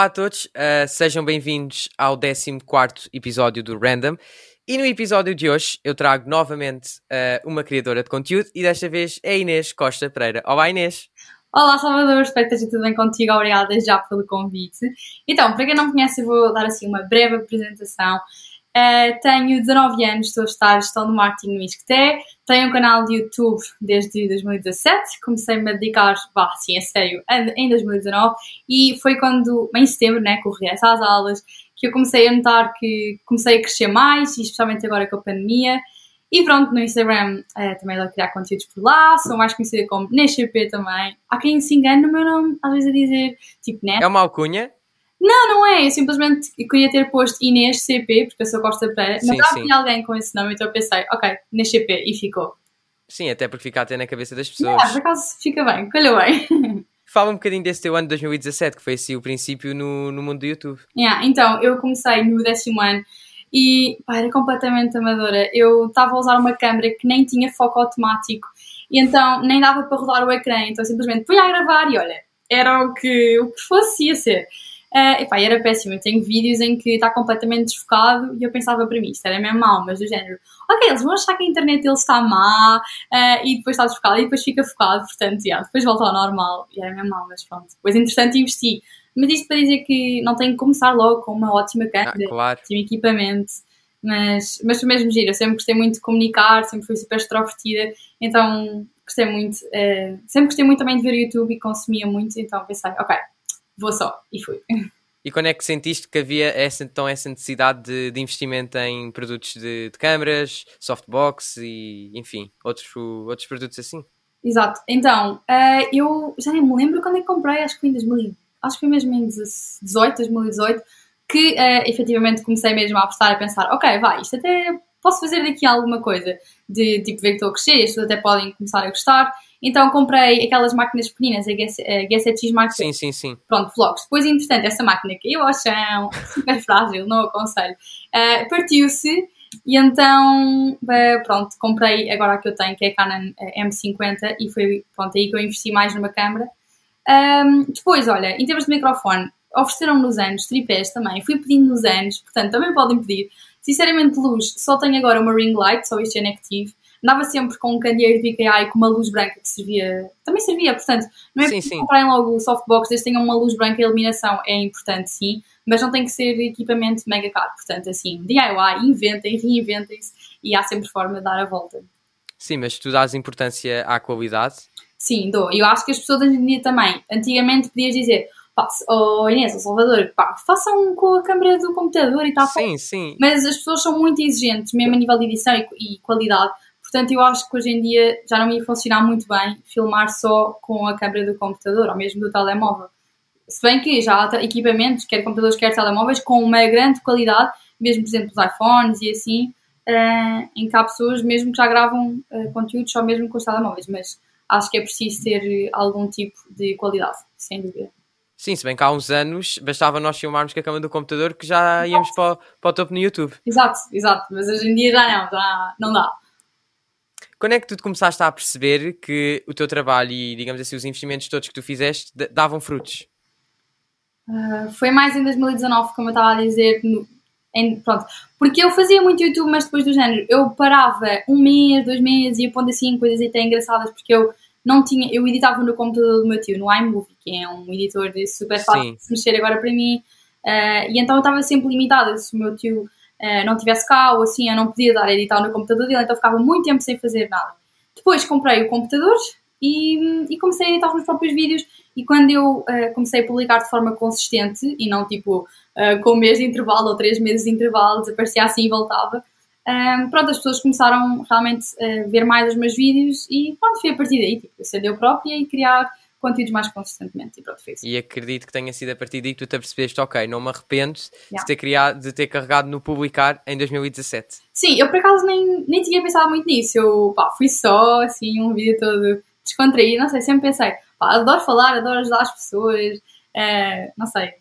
Olá a todos, uh, sejam bem-vindos ao 14 episódio do Random. E no episódio de hoje eu trago novamente uh, uma criadora de conteúdo e desta vez é Inês Costa Pereira. Olá Inês! Olá Salvador, espero que esteja tudo bem contigo, obrigada já pelo convite. Então, para quem não conhece, eu vou dar assim uma breve apresentação. Uh, tenho 19 anos, estou a estar gestão de marketing no Isqueté, tenho um canal de YouTube desde 2017, comecei-me a dedicar, vá, assim, a sério, em 2019 e foi quando, em setembro, né, o regresso às aulas, que eu comecei a notar que comecei a crescer mais, e especialmente agora com a pandemia. E pronto, no Instagram uh, também a criar conteúdos por lá, sou mais conhecida como NESCP também. Há quem se engane no meu nome, às vezes a dizer, tipo, né? É uma alcunha? Não, não é. Eu simplesmente queria ter posto Inês CP, porque eu sou Costa Pereira. Mas havia alguém com esse nome, então eu pensei, ok, Inês CP, e ficou. Sim, até porque fica até na cabeça das pessoas. Yeah, por acaso fica bem, calhou bem. Fala um bocadinho desse teu ano de 2017, que foi assim o princípio no, no mundo do YouTube. Yeah, então, eu comecei no décimo ano e pá, era completamente amadora. Eu estava a usar uma câmera que nem tinha foco automático e então nem dava para rodar o ecrã, então simplesmente fui a gravar e olha, era o que, o que fosse ia ser. Uh, epá, era péssimo. Eu tenho vídeos em que está completamente desfocado e eu pensava para mim, isto era mesmo mau, mas do género, ok, eles vão achar que a internet deles está má uh, e depois está desfocado e depois fica focado, portanto, yeah, depois volta ao normal e era mesmo mau, mas pronto. Depois, interessante, investi. Mas isto para dizer que não tenho que começar logo com uma ótima câmera, ah, claro. ótimo equipamento. Mas, mas foi mesmo giro, eu sempre gostei muito de comunicar, sempre fui super extrovertida, então gostei muito, uh, sempre gostei muito também de ver YouTube e consumia muito, então pensei, ok, vou só. E fui. E quando é que sentiste que havia essa, então essa necessidade de, de investimento em produtos de, de câmaras, softbox e, enfim, outros, outros produtos assim? Exato. Então, uh, eu já nem me lembro quando é que comprei, acho que foi em 2000, acho que foi mesmo em 2018, 2018, que uh, efetivamente comecei mesmo a apostar, a pensar, ok, vai, isto até posso fazer daqui alguma coisa, de tipo ver que estou a crescer, pessoas até podem começar a gostar, então comprei aquelas máquinas pequeninas, a G7X Mark Sim, sim, sim. Pronto, vlogs. Depois, entretanto, essa máquina caiu ao chão, super frágil, não aconselho. Uh, Partiu-se e então, uh, pronto, comprei agora a que eu tenho, que é a Canon eh, M50 e foi, pronto, aí que eu investi mais numa câmera. Um, depois, olha, em termos de microfone, ofereceram-me nos anos, tripés também, fui pedindo nos anos, portanto, também podem pedir. Sinceramente, luz, só tenho agora uma ring light, só este é negativo andava sempre com um candeeiro de IKEA e com uma luz branca que servia, também servia, portanto, não é sim, sim. comprarem logo o softbox, desde que tenham uma luz branca, a iluminação é importante sim, mas não tem que ser equipamento mega caro, portanto, assim, DIY, inventem, reinventem-se e há sempre forma de dar a volta. Sim, mas tu dás importância à qualidade? Sim, dou. Eu acho que as pessoas hoje em dia também, antigamente podias dizer, pá, oh Inês, oh Salvador, pá, façam com a câmera do computador e tal. Sim, sim. Mas as pessoas são muito exigentes, mesmo a nível de edição e, e qualidade, Portanto, eu acho que hoje em dia já não ia funcionar muito bem filmar só com a câmera do computador ou mesmo do telemóvel. Se bem que já há equipamentos, quer computadores, quer telemóveis, com uma grande qualidade, mesmo, por exemplo, os iPhones e assim, uh, em que há pessoas mesmo que já gravam uh, conteúdos só mesmo com os telemóveis, mas acho que é preciso ter algum tipo de qualidade, sem dúvida. Sim, se bem que há uns anos bastava nós filmarmos com a câmera do computador que já íamos para, para o topo no YouTube. Exato, exato, mas hoje em dia já não, já não dá. Quando é que tu começaste a perceber que o teu trabalho e, digamos assim, os investimentos todos que tu fizeste davam frutos? Uh, foi mais em 2019, como eu estava a dizer, no, em, pronto, porque eu fazia muito YouTube, mas depois do género, eu parava um mês, dois meses, ia pondo assim coisas até engraçadas, porque eu não tinha, eu editava no computador do meu tio, no iMovie, que é um editor de super fácil de se mexer agora para mim, uh, e então eu estava sempre limitada, se o meu tio uh, não tivesse cá ou assim, eu não podia dar a editar no computador dele, então ficava muito tempo sem fazer nada. Depois comprei o computador e, e comecei a editar os meus próprios vídeos e quando eu uh, comecei a publicar de forma consistente e não tipo uh, com um mês de intervalo ou três meses de intervalo, desaparecia assim e voltava, pronto, as pessoas começaram realmente a ver mais os meus vídeos e pronto, foi a partir daí, tipo, eu própria e criar conteúdos mais consistentemente e pronto, foi isso. E acredito que tenha sido a partir daí que tu te apercebeste, ok, não me arrependo yeah. de, ter criado, de ter carregado no publicar em 2017. Sim, eu por acaso nem, nem tinha pensado muito nisso, eu pá, fui só assim, um vídeo todo descontraído, não sei, sempre pensei, pá, adoro falar, adoro ajudar as pessoas, uh, não sei.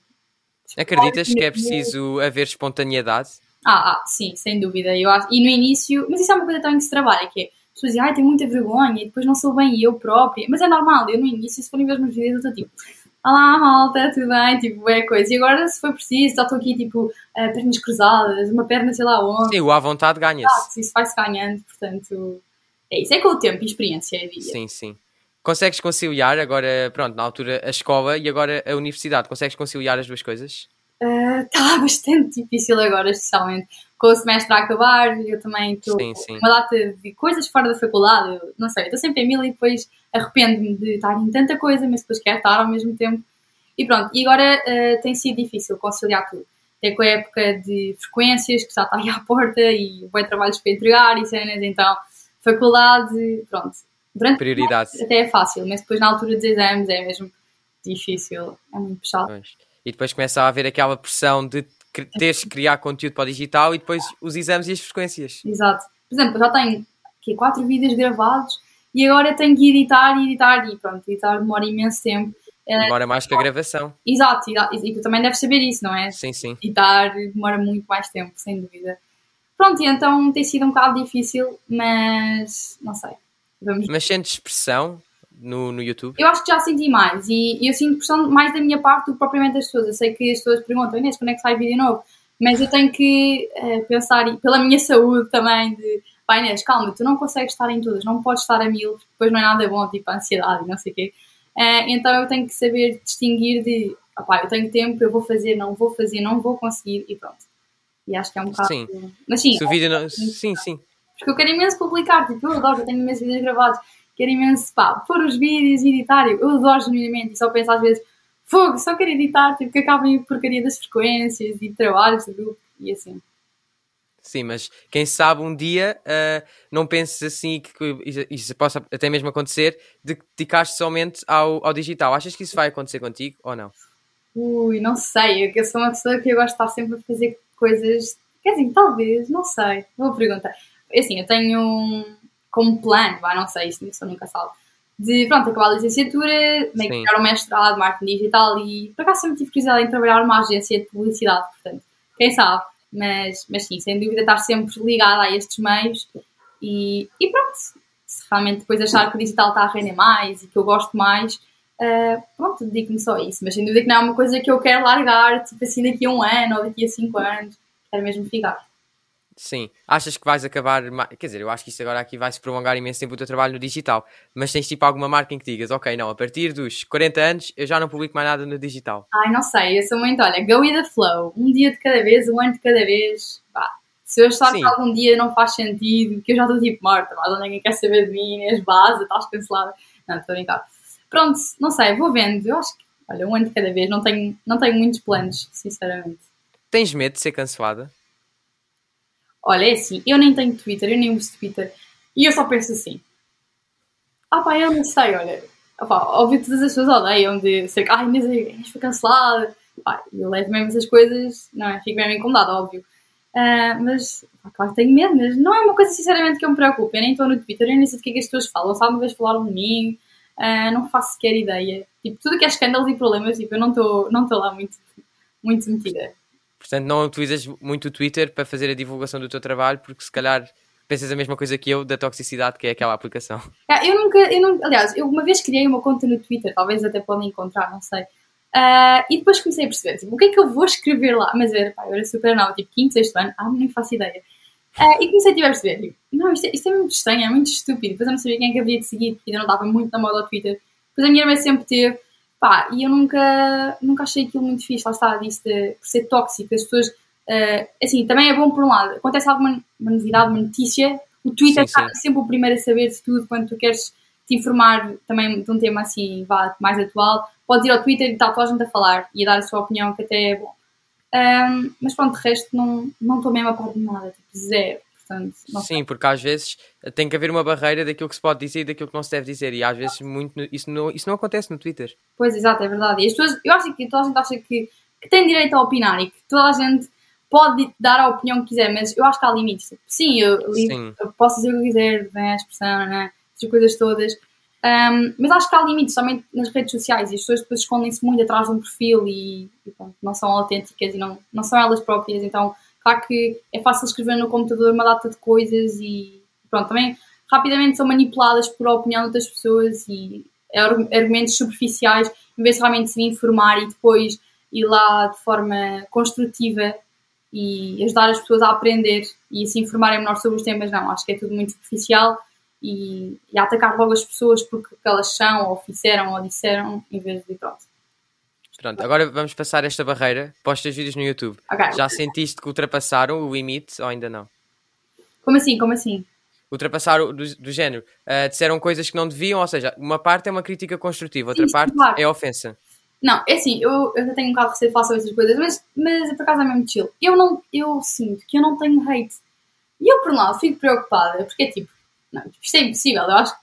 Acreditas que é preciso haver espontaneidade? Ah, ah, sim, sem dúvida. Eu acho, e no início, mas isso é uma coisa também que se trabalha, que é pessoas dizem, ai, tenho muita vergonha, e depois não sou bem eu própria. Mas é normal, eu no início, se forem ver os meus vídeos, eu estou tipo, olá malta, tudo bem? Tipo, é coisa. E agora, se for preciso, já estou aqui, tipo, uh, pernas cruzadas, uma perna sei lá onde. Sim, o à vontade ganha-se. Isso vai-se ganhando, portanto, é isso. É com o tempo e experiência, é diria. Sim, sim. Consegues conciliar agora, pronto, na altura a escola e agora a universidade? Consegues conciliar as duas coisas? Está uh, bastante difícil agora, especialmente com o semestre a acabar. Eu também estou uma data de coisas fora da faculdade. Eu, não sei, estou sempre em mil e depois arrependo-me de estar em tanta coisa, mas depois quero estar ao mesmo tempo. E pronto, e agora uh, tem sido difícil conciliar tudo. Até com a época de frequências, que já está aí à porta, e bem trabalhos para entregar e cenas, então faculdade, pronto, Durante Prioridades. Até é fácil, mas depois na altura dos exames é mesmo difícil, é muito puxado. Pois. E depois começa a haver aquela pressão de teres que criar conteúdo para o digital e depois os exames e as frequências. Exato. Por exemplo, eu já tenho aqui, quatro vídeos gravados e agora tenho que editar e editar e pronto, editar demora imenso tempo. É, demora mais que a gravação. Exato, e, tu também deves saber isso, não é? Sim, sim. Editar demora muito mais tempo, sem dúvida. Pronto, e então tem sido um bocado difícil, mas não sei. Vamos... Mas sentes pressão no, no YouTube? Eu acho que já senti mais e, eu sinto pressão mais da minha parte do que propriamente das pessoas. Eu sei que as pessoas perguntam, Inês, quando é que sai vídeo novo? Mas eu tenho que uh, pensar, pela minha saúde também, de pá Inês, calma, tu não consegues estar em todas, não podes estar a mil, depois não é nada bom, tipo a ansiedade e não sei o quê. Uh, então eu tenho que saber distinguir de, opá, eu tenho tempo, eu vou fazer, não vou fazer, não vou conseguir e pronto. E acho que é um bocado. Sim. Mas sim. Se o vídeo não... Sim, sim. Porque eu quero imenso publicar, tipo, eu adoro, eu tenho imensos vídeos gravados, quero imenso, pá, pôr os vídeos e editar, eu, eu adoro genuinamente e só penso às vezes, fogo, só quero editar, tipo, que acabem a porcaria das frequências e trabalhos de grupo e assim. Sim, mas quem sabe um dia uh, não penses assim que isso, isso, possa até mesmo acontecer de que dedicaste somente ao, ao digital. Achas que isso vai acontecer contigo ou não? Ui, não sei. Eu sou uma pessoa que eu gosto de estar sempre a fazer coisas. Quer dizer, talvez, não sei. Vou perguntar. É assim, eu tenho um, como plano, vai, não sei, isso, isso eu nunca sabe, de pronto, acabar a licenciatura, meio que tirar o mestrado, marketing digital e por acaso sempre tive curiosidade em trabalhar numa agência de publicidade, portanto, quem sabe, mas, mas sim, sem dúvida estar sempre ligada a estes meios e, e pronto, se realmente depois achar que o digital está a render mais e que eu gosto mais, uh, pronto, dedico-me só a isso, mas sem dúvida que não é uma coisa que eu quero largar, tipo assim, daqui a um ano ou daqui a cinco anos, quero mesmo ficar. Sim. Achas que vais acabar. Quer dizer, eu acho que isto agora aqui vai se prolongar imenso tempo o teu trabalho no digital. Mas tens tipo alguma marca em que digas, ok, não, a partir dos 40 anos eu já não publico mais nada no digital. Ai, não sei, eu sou muito, olha, go with the flow. Um dia de cada vez, um ano de cada vez. Pá. Se eu achar que algum dia não faz sentido, que eu já estou tipo morta, mas ninguém quer saber de mim, as bases, estás cancelada. Não, estou a brincar. Pronto, não sei, vou vendo. Eu acho que, olha, um ano de cada vez, não tenho, não tenho muitos planos, sinceramente. Tens medo de ser cancelada? Olha, é assim, eu nem tenho Twitter, eu nem uso Twitter. E eu só penso assim. Ah pá, eu não sei, olha. Pá, óbvio todas as pessoas odeiam de ser que, ai, Inês, Inês foi cancelada. Pá, eu levo mesmo essas coisas, não é? Fico mesmo incomodada, óbvio. Uh, mas, pá, claro tenho medo, mas não é uma coisa, sinceramente, que eu me preocupe. Eu nem estou no Twitter, eu nem sei do que é que as pessoas falam. Só uma vez falaram de mim, uh, não faço sequer ideia. Tipo, tudo que é escândalos e problemas, tipo, eu não estou não lá muito, muito metida. Portanto, não utilizas muito o Twitter para fazer a divulgação do teu trabalho, porque se calhar pensas a mesma coisa que eu da toxicidade, que é aquela aplicação. eu nunca, eu nunca, aliás, eu uma vez criei uma conta no Twitter, talvez até podem encontrar, não sei. Uh, e depois comecei a perceber, tipo, o que é que eu vou escrever lá? Mas era, pá, eu era super nova, tipo, quinto, sexto ano, ah, nem faço ideia. Uh, e comecei tipo, a perceber, tipo, não, isto é, isto é muito estranho, é muito estúpido. Depois eu não sabia quem é que havia de seguir, porque ainda não estava muito na moda ao Twitter. Depois a minha irmã sempre teve, Pá, e eu nunca, nunca achei aquilo muito fixe, lá está, disso de, ser tóxico, as pessoas, uh, assim, também é bom por um lado, acontece alguma uma novidade, uma notícia, o Twitter sim, está sim. sempre o primeiro a saber de tudo, quando tu queres te informar também de um tema assim, vá, mais atual, podes ir ao Twitter e está toda a gente a falar e a dar a sua opinião, que até é bom. Um, mas pronto, de resto não, não estou mesmo a par de nada, tipo, zero. Portanto, Sim, porque às vezes tem que haver uma barreira daquilo que se pode dizer e daquilo que não se deve dizer, e às vezes muito, isso, não, isso não acontece no Twitter. Pois, exato, é verdade. E as pessoas, eu acho que toda a gente acha que, que tem direito a opinar e que toda a gente pode dar a opinião que quiser, mas eu acho que há limites. Sim, eu, Sim. eu posso dizer o que quiser, né, a expressão, né, essas coisas todas. Um, mas acho que há limites, somente nas redes sociais, e as pessoas depois escondem-se muito atrás de um perfil e, e pronto, não são autênticas e não, não são elas próprias, então Que é fácil escrever no computador uma data de coisas e pronto, também rapidamente são manipuladas por a opinião das pessoas e argumentos superficiais. em vez de realmente se informar e depois ir lá de forma construtiva e ajudar as pessoas a aprender e se informarem melhor sobre os temas, não, acho que é tudo muito superficial e, e atacar logo as pessoas porque elas são, ou fizeram, ou disseram, em vez de pronto. Pronto, agora vamos passar esta barreira para os teus vídeos no YouTube. Okay. Já sentiste que ultrapassaram o limite ou ainda não? Como assim? Como assim? Ultrapassaram do, do género. Uh, disseram coisas que não deviam, ou seja, uma parte é uma crítica construtiva, outra Sim, parte claro. é ofensa. Não, é assim, eu, eu tenho um bocado de receio de falar sobre essas coisas, mas, mas por acaso é mesmo chill. Eu, não, eu sinto que eu não tenho hate. E eu, por um lado, fico preocupada, porque é tipo, não, isto é impossível. Eu acho que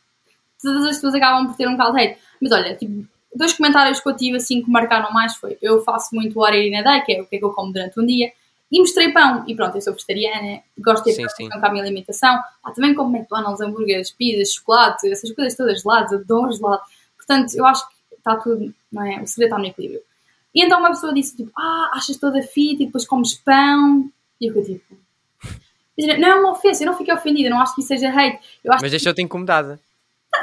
todas as pessoas acabam por ter um bocado de hate. Mas olha, tipo, dois comentários que eu tive assim que marcaram mais foi: eu faço muito What I Eat in a Day, que é o que é que eu como durante um dia, e mostrei pão. E pronto, eu sou vegetariana, gosto de ter Sim, pão com a minha alimentação. Ah, também como McDonald's, hambúrgueres, pizzas, chocolate, essas coisas todas, gelados, adoro gelado. Portanto, eu acho que está tudo, não é? O segredo está no equilíbrio. E então uma pessoa disse tipo: Ah, achas toda fit e depois comes pão. E eu fiquei tipo. Não é uma ofensa, eu não fiquei ofendida, não acho que isso seja hate. Eu acho Mas deixou-te incomodada.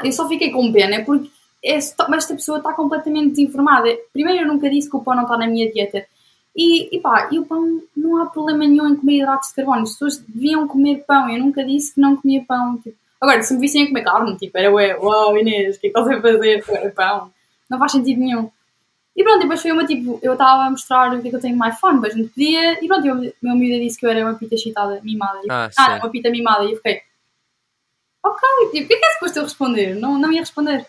eu só fiquei com pena porque esta, mas esta pessoa está completamente desinformada. Primeiro, eu nunca disse que o pão não está na minha dieta. E, e pá, e o pão não há problema nenhum em comer hidratos de carbono. As pessoas deviam comer pão. Eu nunca disse que não comia pão. Tipo, agora, se me vissem a comer carne, tipo, era ué, uau, Inês, o que é que estás a fazer? Era pão. Não faz sentido nenhum. E pronto, depois foi uma tipo, eu estava a mostrar o que é que eu tenho no iPhone, mas não podia. E pronto, o meu miúdo disse que eu era uma pita chitada, mimada. Ah, ah, uma pita mimada. E eu fiquei, ok, tipo, o que é que é suposto eu responder? Não, não ia responder.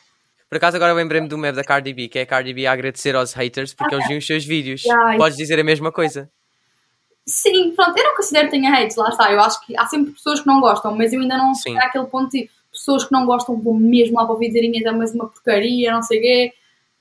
Por acaso agora lembrei-me do meme da Cardi B, que é a Cardi B a agradecer aos haters porque eles viam os seus vídeos. Yeah, Podes dizer a mesma coisa. Sim, pronto, eu não considero que tenha hates, lá está. Eu acho que há sempre pessoas que não gostam, mas eu ainda não cheguei àquele ponto de pessoas que não gostam vão mesmo lá para ouvir dizer Inês é mais uma porcaria, não sei o quê.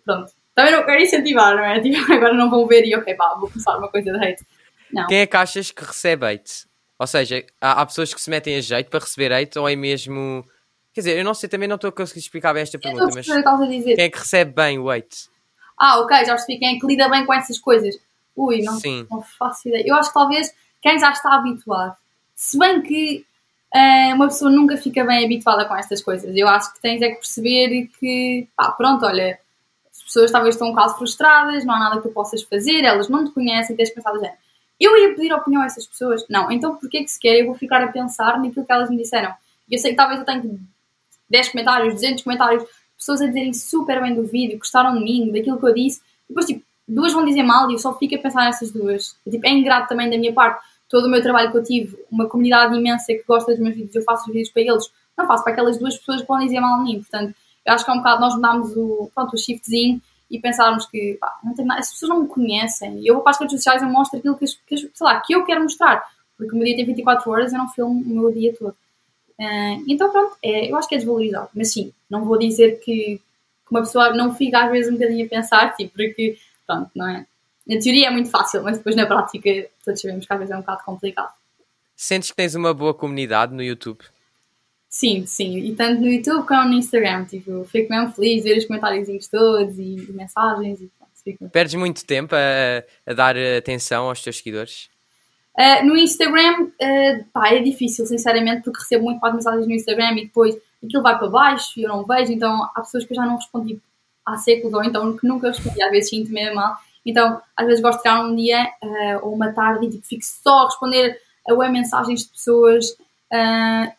Pronto. Também não quero incentivar, não é? Tipo, agora não vão ver e ok, pá, vou começar uma coisa de hate. Não. Quem é que achas que recebe hate? Ou seja, há, há pessoas que se metem a jeito para receber hate ou é mesmo. Quer dizer, eu não sei, também não estou a conseguir explicar bem esta a pergunta, mas que quem é que recebe bem o hate? Ah, ok, já percebi quem é que lida bem com essas coisas. Ui, não, Sim. não faço ideia. Eu acho que talvez quem já está habituado. Se bem que eh, uma pessoa nunca fica bem habituada com estas coisas. Eu acho que tens é que perceber que, pá, pronto, olha, as pessoas talvez estão um bocado frustradas, não há nada que tu possas fazer, elas não te conhecem, tens que pensar do género. Eu ia pedir opinião a essas pessoas? Não, então porquê que sequer eu vou ficar a pensar naquilo que elas me disseram? Eu sei que talvez eu tenha 10 comentários, 200 comentários, pessoas a dizerem super bem do vídeo, gostaram de mim, daquilo que eu disse, depois, tipo, duas vão dizer mal e eu só fico a pensar nessas duas. Tipo, é ingrato também da minha parte. Todo o meu trabalho que eu tive, uma comunidade imensa que gosta dos meus vídeos, eu faço os vídeos para eles, não faço para aquelas duas pessoas que vão dizer mal de mim. Portanto, eu acho que é um bocado nós mudámos o, pronto, o shiftzinho e pensarmos que, pá, não tem nada, as pessoas não me conhecem. Eu vou para as redes sociais e mostro aquilo que, que, sei lá, que eu quero mostrar. Porque o meu dia tem 24 horas, eu não filmo o meu dia todo. Ah, então pronto, é, eu acho que é desvalorizado. Mas sim, não vou dizer que, que uma pessoa não fica às vezes um bocadinho a pensar, tipo, porque pronto, não é? Na teoria é muito fácil, mas depois na prática todos sabemos que às vezes é um bocado complicado. Sentes que tens uma boa comunidade no YouTube? Sim, sim, e tanto no YouTube como no Instagram, tipo, fico mesmo feliz de ver os comentários todos e, e mensagens e pronto, Perdes muito tempo a, a dar atenção aos teus seguidores? Uh, no Instagram, uh, pá, é difícil, sinceramente, porque recebo muito mais mensagens no Instagram e depois aquilo vai para baixo e eu não vejo, então há pessoas que eu já não respondi há séculos ou então que nunca respondi, às vezes sinto mesmo mal. Então, às vezes gosto de ficar um dia uh, ou uma tarde e tipo, fico só a responder a web mensagens de pessoas.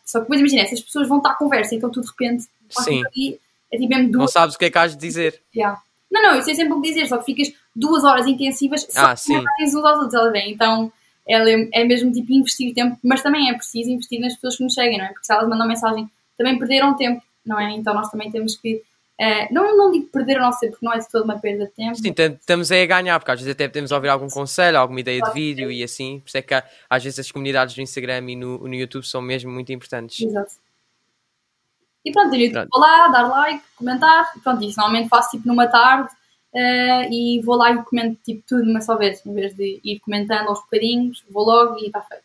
só que depois imagina, essas pessoas vão estar à conversa, então tu de repente Sim. ali, é tipo mesmo Não duas sabes o que é que has de dizer? Yeah. Não, não, eu sei sempre o que dizer, só que ficas duas horas intensivas só Ah, sim. mensagens uns aos outros, ela vem. Então ela é, é mesmo tipo investir tempo, mas também é preciso investir nas pessoas que nos seguem, não é? Porque se elas mandam mensagem, também perderam tempo, não é? Então nós também temos que. eh, não, não digo perder o nosso tempo, porque não é de toda uma perda de tempo. Sim, tam- estamos aí a ganhar, porque às vezes até podemos ouvir algum conselho, alguma ideia de vídeo e assim. Por isso é que às vezes as comunidades no Instagram e no, no YouTube são mesmo muito importantes. Exato. E pronto, eu Pronto. vou lá, dar like, comentar, pronto, isso normalmente faço tipo numa tarde eh, e vou lá e comento tipo tudo de uma só vez, em vez de ir comentando aos bocadinhos, vou logo e está feito.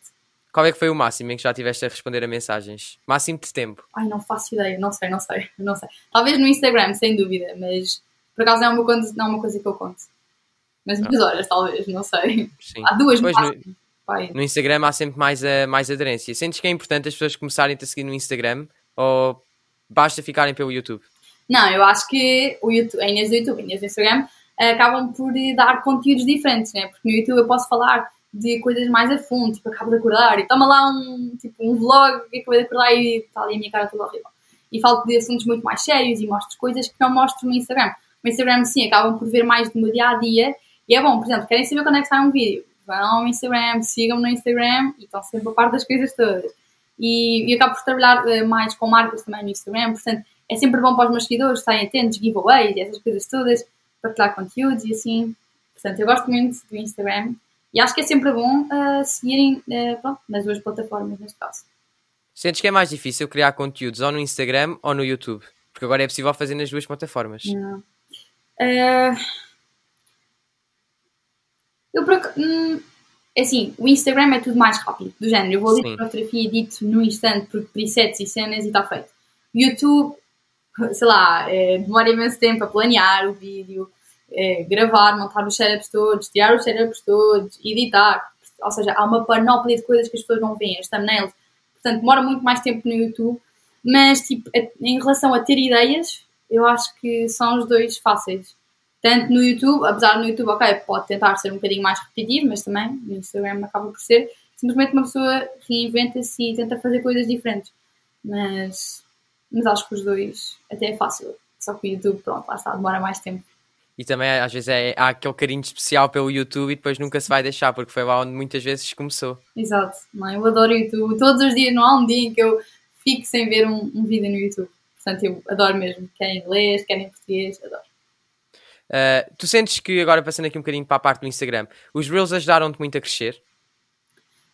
Qual é que foi o máximo em que já tiveste a responder a mensagens? Máximo de tempo. Ai, não faço ideia, não sei, não sei, não sei. Talvez no Instagram, sem dúvida, mas por acaso não é uma coisa, não é uma coisa que eu conto. Mas duas horas, talvez, não sei. Sim. Há duas Pois, no-. No Instagram há sempre mais, a, mais aderência. Sentes que é importante as pessoas começarem a seguir no Instagram ou basta ficarem pelo YouTube? Não, eu acho que o YouTube, a Inês do YouTube, a Inês do Instagram, acabam por dar conteúdos diferentes, né? Porque no YouTube eu posso falar de coisas mais a fundo, tipo, acabo de acordar e toma lá um, tipo, um vlog que acabei de acordar e está ali a minha cara toda horrível. E falo de assuntos muito mais sérios e mostro coisas que não mostro no Instagram. No Instagram, sim, acabam por ver mais do meu dia a dia e é bom, por exemplo, querem saber quando é que sai um vídeo? Vão ao Instagram, sigam-me no Instagram e estão sempre a par das coisas todas. E, e acabo por trabalhar uh, mais com marcas também no Instagram, portanto, é sempre bom para os meus seguidores estarem atentos, giveaways e essas coisas todas, partilhar conteúdos e assim. Portanto, eu gosto muito do Instagram e acho que é sempre bom uh, seguirem uh, pronto, nas duas plataformas, neste caso. Sentes que é mais difícil criar conteúdos ou no Instagram ou no YouTube? Porque agora é possível fazer nas duas plataformas. Não. Uh, eu, hum, assim, o Instagram é tudo mais rápido, do género. Eu vou ali para a fotografia e edito no instante, porque presets e cenas e está feito. YouTube, sei lá, é, demora imenso tempo a planear o vídeo, é, gravar, montar os setups todos, tirar os setups todos, editar. Ou seja, há uma panóplia de coisas que as pessoas não veem, as thumbnails. Portanto, demora muito mais tempo no YouTube. Mas, tipo, em relação a ter ideias, eu acho que são os dois fáceis. Tanto no YouTube, apesar no YouTube, ok, pode tentar ser um bocadinho mais repetitivo, mas também no Instagram acaba por ser. Simplesmente uma pessoa reinventa-se e tenta fazer coisas diferentes. Mas, mas acho que os dois até é fácil. Só que o YouTube, pronto, lá está, demora mais tempo. E também às vezes é, há aquele carinho especial pelo YouTube e depois nunca se vai deixar, porque foi lá onde muitas vezes começou. Exato, não, eu adoro o YouTube. Todos os dias, não há um dia em que eu fique sem ver um, um vídeo no YouTube. Portanto, eu adoro mesmo. Quer em inglês, quer em português, adoro. Uh, tu sentes que, agora passando aqui um bocadinho para a parte do Instagram, os Reels ajudaram-te muito a crescer?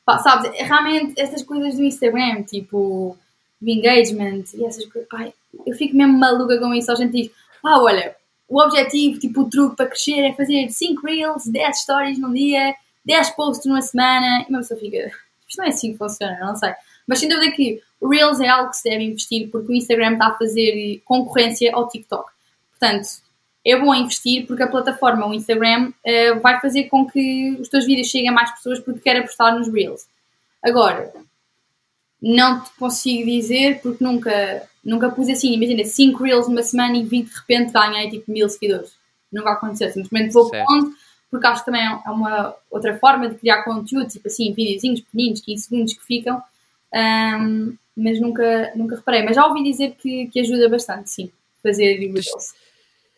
Pá, sabes, realmente essas coisas do Instagram, tipo, de engagement e essas coisas, pá, eu fico mesmo maluca com isso. A gente diz, ah, olha, o objetivo, tipo, o truque para crescer é fazer 5 reels, 10 stories num dia, 10 posts numa semana. E uma pessoa fica, isto não é assim que funciona, não sei. Mas sem dúvida que o Reels é algo que se deve investir porque o Instagram está a fazer concorrência ao TikTok. Portanto, é bom investir porque a plataforma, o Instagram, uh, vai fazer com que os teus vídeos cheguem a mais pessoas porque quer apostar nos Reels. Agora, não te consigo dizer porque nunca Nunca pus assim, imagina, 5 reels numa semana e vi de repente ganhei tipo mil seguidores. Nunca aconteceu. Simplesmente vou pondo, porque acho que também é uma outra forma de criar conteúdo, tipo assim, videozinhos pequeninos, 15 segundos que ficam. Um, mas nunca, nunca reparei. Mas já ouvi dizer que, que ajuda bastante, sim, fazer reels.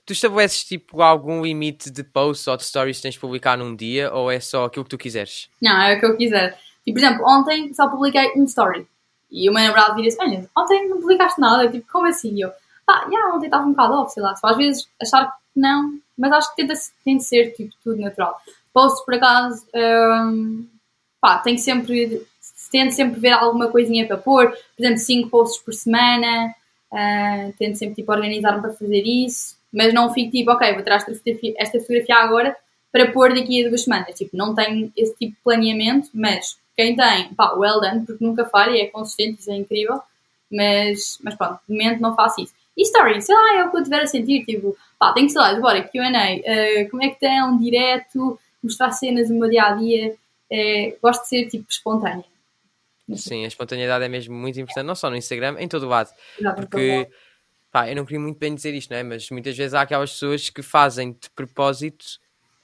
Tu estabeleces tipo algum limite de posts ou de stories que tens de publicar num dia ou é só aquilo que tu quiseres? Não, é o que eu quiser. Tipo, por exemplo, ontem só publiquei um story. E o meu namorado vira assim: Olha, ontem não publicaste nada. Tipo, como assim? E eu, pá, yeah, ontem estava um bocado off, sei lá. Só às vezes achar que não, mas acho que tenta, tem de ser tipo, tudo natural. Posts, por acaso, um, pá, que sempre, tento sempre ver alguma coisinha para pôr. Por exemplo, 5 posts por semana. Uh, tento sempre tipo, organizar-me para fazer isso. Mas não fico tipo, ok, vou tirar esta fotografia, esta fotografia agora para pôr daqui a duas semanas. Tipo, não tenho esse tipo de planeamento, mas quem tem, pá, well done, porque nunca falha e é consistente, isso é incrível. Mas, mas pronto, de momento não faço isso. E story, sei lá, é o que eu tiver a sentir, tipo, pá, tenho que, sei lá, bora, QA, uh, como é que tem um direto, mostrar cenas do meu dia a dia. Uh, gosto de ser, tipo, espontânea. Sim, a espontaneidade é mesmo muito importante, não só no Instagram, em todo o lado. Porque, pá, eu não queria muito bem dizer isto, não é? Mas muitas vezes há aquelas pessoas que fazem de propósito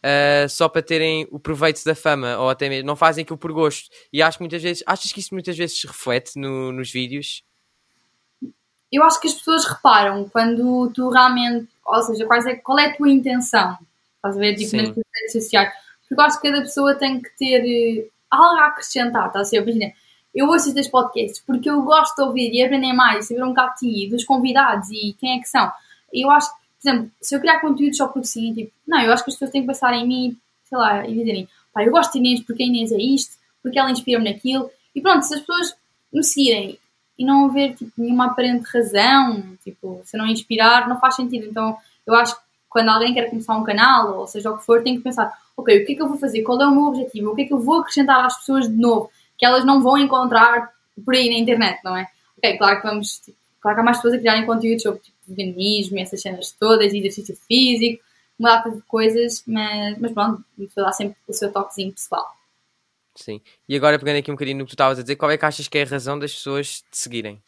uh, só para terem o proveito da fama, ou até mesmo não fazem aquilo por gosto. E acho que muitas vezes, achas que isso muitas vezes se reflete no, nos vídeos? Eu acho que as pessoas reparam quando tu realmente, ou seja, qual é, qual é a tua intenção, estás a ver, tipo, nas redes sociais. Porque eu acho que cada pessoa tem que ter eh, algo a acrescentar, estás a ver? Imagina, eu ouço estes podcasts porque eu gosto de ouvir e aprender mais, saber um bocado de ti, dos convidados e quem é que são. Eu acho que por exemplo, se eu criar conteúdo só porque sim, tipo, não, eu acho que as pessoas têm que passar em mim, sei lá, e dizerem, pá, eu gosto de Inês porque a Inês é isto, porque ela inspira-me naquilo, e pronto, se as pessoas me seguirem e não haver tipo, nenhuma aparente razão, tipo, se não inspirar, não faz sentido. Então, eu acho que quando alguém quer começar um canal, ou seja o que for, tem que pensar, ok, o que é que eu vou fazer? Qual é o meu objetivo? O que é que eu vou acrescentar às pessoas de novo? Que elas não vão encontrar por aí na internet, não é? Ok, claro que vamos, tipo, claro que há mais pessoas a criarem conteúdo sobre tipo, veganismo, essas cenas todas, exercício físico, uma data de coisas, mas, mas pronto, foi lá sempre o seu toquezinho pessoal. Sim. E agora pegando aqui um bocadinho no que tu estavas a dizer, qual é que achas que é a razão das pessoas te seguirem?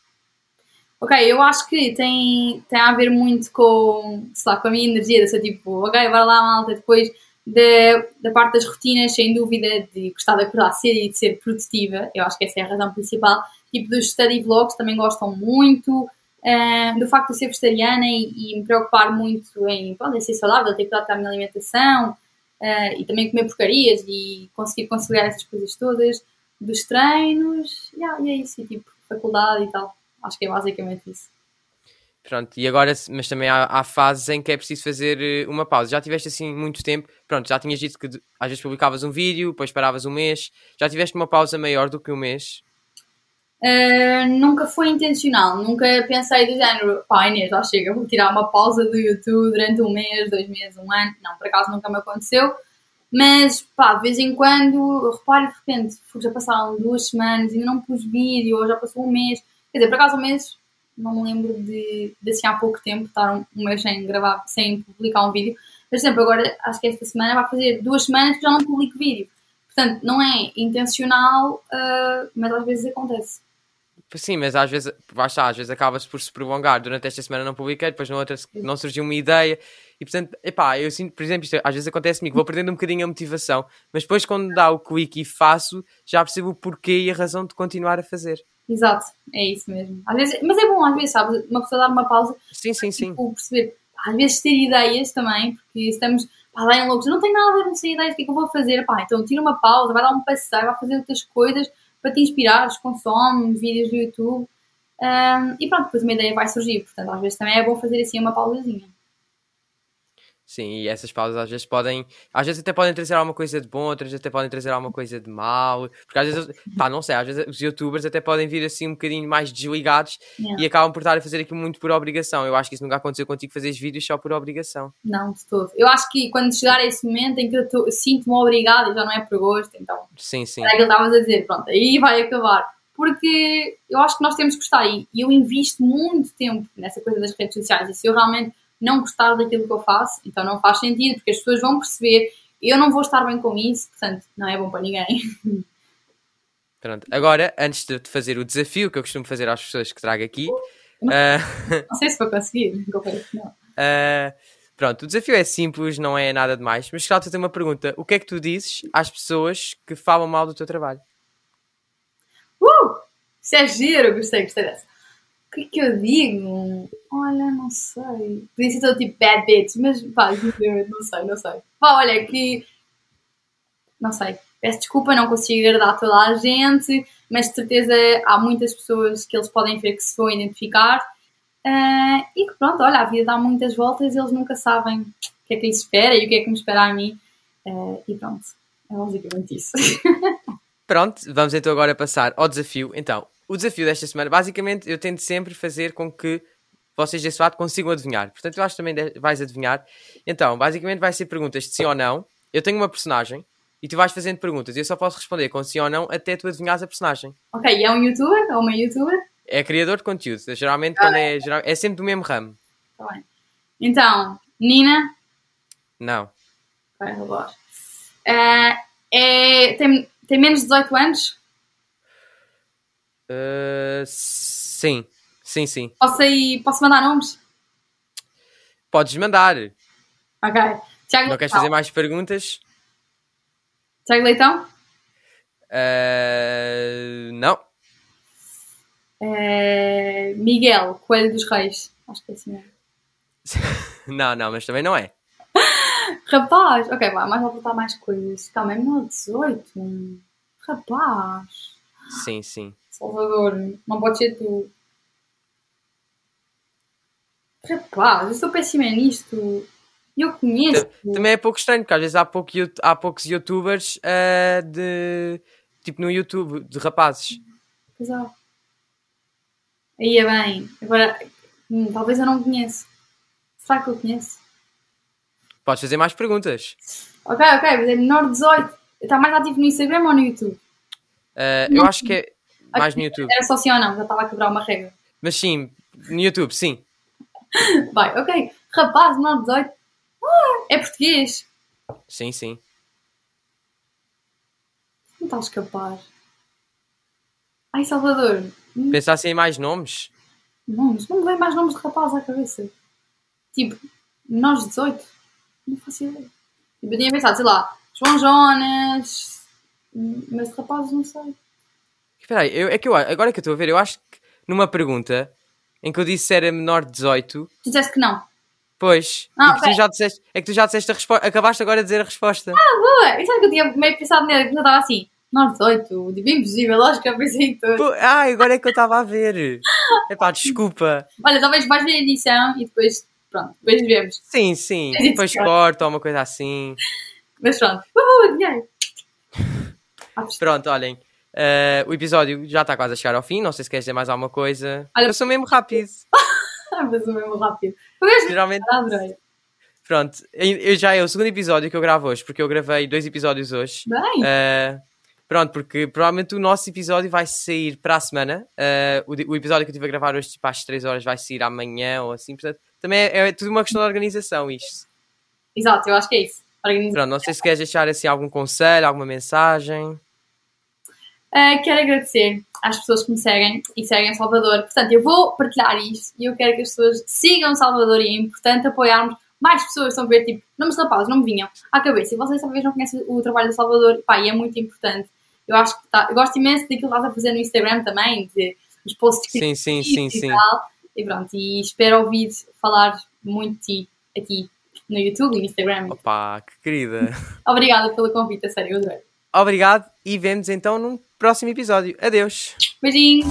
Ok, eu acho que tem, tem a ver muito com, sei lá, com a minha energia, de ser tipo, ok, bora lá, malta, depois da, da parte das rotinas, sem dúvida, de gostar de acordar cedo e de ser produtiva, eu acho que essa é a razão principal. Tipo, dos study vlogs também gostam muito, uh, do facto de ser vegetariana e, e, me preocupar muito em, pronto, ser saudável, ter cuidado com a minha alimentação uh, e também comer porcarias e conseguir conciliar essas coisas todas, dos treinos, yeah, e é isso, e tipo, faculdade e tal. Acho que é basicamente isso. Pronto, e agora, mas também há, há, fases em que é preciso fazer eh, uma pausa. Já tiveste assim muito tempo, pronto, já tinhas dito que às vezes publicavas um vídeo, depois paravas um mês. Já tiveste uma pausa maior do que um mês? Uh, nunca foi intencional, nunca pensei do género, pá Inês, já chega, vou tirar uma pausa do YouTube durante um mês, dois meses, um ano. Não, por acaso nunca me aconteceu. Mas, pá, de vez em quando, reparo de repente, já passaram duas semanas, ainda não pus vídeo, ou já passou um mês Quer dizer, por acaso, um mês, não me lembro de, de assim há pouco tempo estar um, um mês sem gravar, sem publicar um vídeo. Por exemplo, agora, acho que esta semana vai fazer duas semanas que já não publico vídeo. Portanto, não é intencional, uh, mas às vezes acontece. Sim, mas às vezes, basta, às vezes acaba-se por se prolongar. Durante esta semana não publiquei, depois na outra não surgiu uma ideia. E portanto, epá, eu sinto, por exemplo, isto às vezes acontece comigo, vou perdendo um bocadinho a motivação, mas depois quando dá o clique e faço, já percebo o porquê e a razão de continuar a fazer. Exato, é isso mesmo. Às vezes, mas é bom, às vezes, sabes, uma pessoa dar uma pausa. Sim, sim, sim. Tipo, perceber, às vezes ter ideias também, porque estamos pá, lá em loucos, não tenho nada a ver, não sei ideias, o que é que eu vou fazer? Pá, então tira uma pausa, vai dar um passeio, vai fazer outras coisas para te inspirar, consome vídeos do YouTube. Um, e pronto, depois uma ideia vai surgir. Portanto, às vezes também é bom fazer assim uma pausazinha. Sim, e essas pausas às vezes podem, às vezes até podem trazer alguma coisa de bom, outras até podem trazer alguma coisa de mal, porque às vezes, pá, não sei, às vezes os youtubers até podem vir assim um bocadinho mais desligados yeah. e acabam por estar a fazer aquilo muito por obrigação. Eu acho que isso nunca aconteceu contigo fazeres vídeos só por obrigação. Não, de todo. Eu acho que quando chegar a esse momento em que eu sinto-me obrigada, já não é por gosto, então. Sim, sim. Era aquilo que estavas a dizer, pronto, aí vai acabar. Porque eu acho que nós temos que gostar e eu invisto muito tempo nessa coisa das redes sociais e se eu realmente não gostar daquilo que eu faço, então não faz sentido, porque as pessoas vão perceber, eu não vou estar bem com isso, portanto, não é bom para ninguém. Pronto, agora, antes de fazer o desafio que eu costumo fazer às pessoas que trago aqui. Não, uh... não sei se vou conseguir, não. Uh... Pronto, o desafio é simples, não é nada demais, mas gostava de fazer uma pergunta. O que é que tu dizes às pessoas que falam mal do teu trabalho? Uh! Isso é giro, gostei, gostei dessa. Que é que eu digo? Olha, não sei. Podia ser todo tipo bad bitch, mas pá, não sei, não sei. Pá, olha, que. Não sei. Peço desculpa, não consigo agradar toda a gente, mas de certeza há muitas pessoas que eles podem ver que se vão identificar. Uh, e que pronto, olha, a vida dá muitas voltas e eles nunca sabem o que é que lhes espera e o que é que me espera a mim. Uh, e pronto, é basicamente isso. pronto, vamos então agora passar ao desafio. Então, o desafio desta semana, basicamente, eu tento sempre fazer com que vocês desse lado consigam adivinhar. Portanto, eu acho que também vais adivinhar. Então, basicamente vai ser perguntas de sim ou não. Eu tenho uma personagem e tu vais fazendo perguntas e eu só posso responder com sim ou não até tu adivinhares a personagem. Ok, é um youtuber ou uma youtuber? É criador de conteúdo. Geralmente ah, quando é, geral, é sempre do mesmo ramo. Tá bem. Então, Nina? Não. Vai. Uh, é, tem, tem menos de 18 anos? Uh, sim, sim, sim. Posso, ir, posso mandar nomes? Podes mandar. Ok. Tiago Não queres fazer mais perguntas? Tiago Leitão? Uh, não. Uh, Miguel, Coelho dos Reis. Acho que é assim mesmo. não, não, mas também não é. Rapaz, ok, vai, mas vou botar mais coisas. Calma, é 18. Rapaz. Sim, sim. Salvador, não pode ser tu. Rapaz, eu sou péssima nisto. Eu conheço. Também é pouco estranho, porque às vezes há, pouco, há poucos youtubers uh, de. Tipo no YouTube, de rapazes. Pois é. Aí é bem. Agora, hum, talvez eu não conheço. Será que eu conheço? Podes fazer mais perguntas. Ok, ok, mas é menor de 18. Está mais ativo no Instagram ou no YouTube? Uh, eu acho que é. Mais no YouTube. Era só sim ou não, já estava a quebrar uma regra. Mas sim, no YouTube, sim. Vai, ok. Rapaz, não 18. Ah, é português. Sim, sim. Não estás capaz. Ai, Salvador. Pensasse em mais nomes? Nomes, não me vem mais nomes de rapazes à cabeça. Tipo, de 18. Não faço ideia. Tipo, eu tinha pensado, sei lá, João Jonas. Mas de rapazes não sei. Espera aí, eu, é que eu, agora que eu estou a ver, eu acho que numa pergunta em que eu disse se era menor de 18, Tu disseste que não. pois, Ah, e que ok. tu já disseste, é que tu já disseste a resposta, acabaste agora de dizer a resposta. Boa! E sabe que eu tinha meio pensado nele, porque eu estava assim, menor de 18, tipo, impossível, lógico que eu pensei em tudo. Pô, ah, agora é que eu estava a ver. Epá, desculpa. Olha, talvez vais ver a edição e depois, pronto, depois vemos. Sim, sim, É depois corta ou uma coisa assim. Mas pronto. Uhul, dinheiro! Ah, Pronto, olhem. Eh, o episódio já está quase a chegar ao fim. Não sei se queres dizer mais alguma coisa. Olha- eu sou mesmo rápido. Mas o mesmo rápido. Geralmente, pronto. Eu já é o segundo episódio que eu gravo hoje, porque eu gravei dois episódios hoje. Bem, Eh, pronto, porque provavelmente o nosso episódio vai sair para a semana. Eh, o, o episódio que eu estive a gravar hoje, tipo às 3 horas, vai sair amanhã ou assim. Portanto, também é, é tudo uma questão de organização isto. exato, eu acho que é isso. Pronto, não sei se queres deixar assim algum conselho, alguma mensagem. Uh, quero agradecer às pessoas que me seguem e seguem Salvador. Portanto, eu vou partilhar isto e eu quero que as pessoas sigam Salvador e é importante apoiarmos mais pessoas. Estão a ver, tipo, nomes de rapazes não me vinham à cabeça. E vocês talvez não conhecem o trabalho do Salvador, pá, e é muito importante. Eu acho que tá, eu gosto imenso daquilo que estás a fazer no Instagram também, de, os posts que Sim, sim, sim, e sim. tal. E pronto, e espero ouvir falar muito de ti aqui no YouTube e no Instagram. Opa, que querida. Obrigada pelo convite, a sério, eu adorei. Obrigado e vemos então num próximo episódio. Adeus. Beijinho!